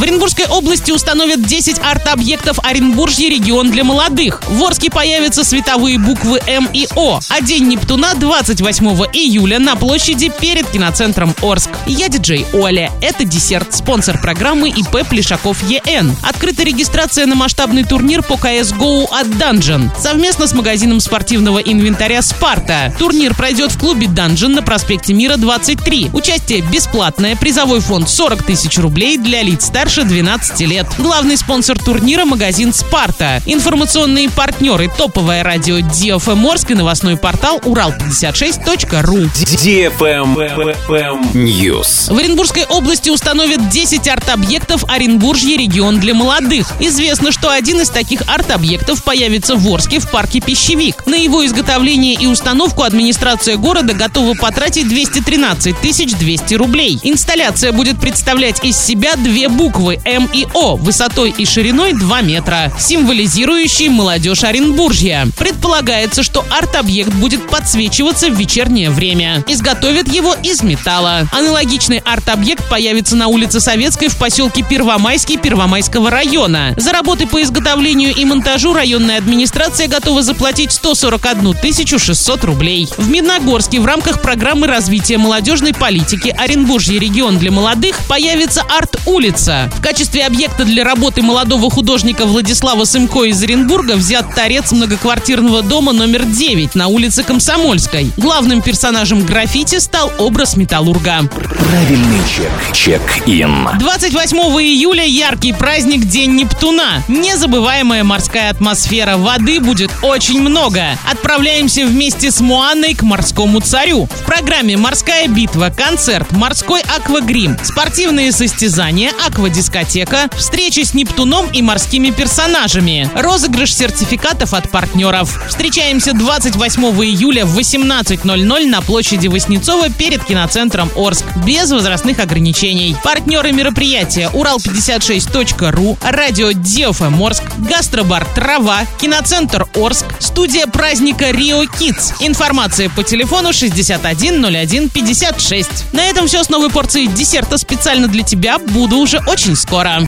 В Оренбургской области установят 10 арт-объектов Оренбуржье регион для молодых. В Орске появятся световые буквы М и О. А День Нептуна 28 июля на площади перед киноцентром Орск. Я диджей Оля. Это десерт. Спонсор программы ИП Плешаков ЕН. Открыта регистрация на масштабный турнир по CSGO от Dungeon. Совместно с магазином спортивного инвентаря «Спарта». Турнир пройдет в клубе Dungeon на проспекте Мира 23. Участие бесплатное. Призовой фонд 40 тысяч рублей для лиц старше 12 лет. Главный спонсор турнира – магазин «Спарта». Информационные партнеры – топовое радио DFM Орск и новостной портал урал56.ру. DFM News. В Оренбургской области установят 10 арт-объектов Оренбуржье регион для молодых. Известно, что один из таких арт-объектов появится в Орске в парке «Пищевик». На его изготовление и установку администрация города готова потратить 213 200 рублей. Инсталляция будет представлять из себя две буквы М и О высотой и шириной 2 метра, символизирующие молодежь Оренбуржья. Предполагается, что арт-объект будет подсвечиваться в вечернее время. Изготовят его из металла. Аналогичный арт-объект появится на улице Советской в поселке Первомайский Первомайского района. За работы по изготовлению и монтажу районная администрация готова заплатить 141 600 рублей. В Медногорске в рамках программы развития молодежной политики Оренбуржье регион для молодых появится арт-улица. В качестве объекта для работы молодого художника Владислава Сымко из Оренбурга взят торец многоквартирного дома номер 9 на улице Комсомольской. Главным персонажем граффити стал образ металлурга. Правильный чек. Чек-ин. 28 июля яркий праздник День Нептуна. Незабываемая морская атмосфера. Воды будет очень много. Отправляемся вместе с Муанной к морскому царю. В программе «Морская битва», концерт, морской аквагрим, спортивные состязания, аквадискотека, встречи с Нептуном и морскими персонажами, розыгрыш сертификатов от партнеров. Встречаемся 28 июля в 18.00 на площади Воснецова перед киноцентром Орск. Без возрастных ограничений. Партнеры мероприятия Урал56.ру, радио Диофм Орск, гастробар Трава, киноцентр Орск, студия праздника Рио Kids. Информация по телефону 610156. На этом все с новой порцией десерта специально для тебя. Буду уже очень Martins, Cora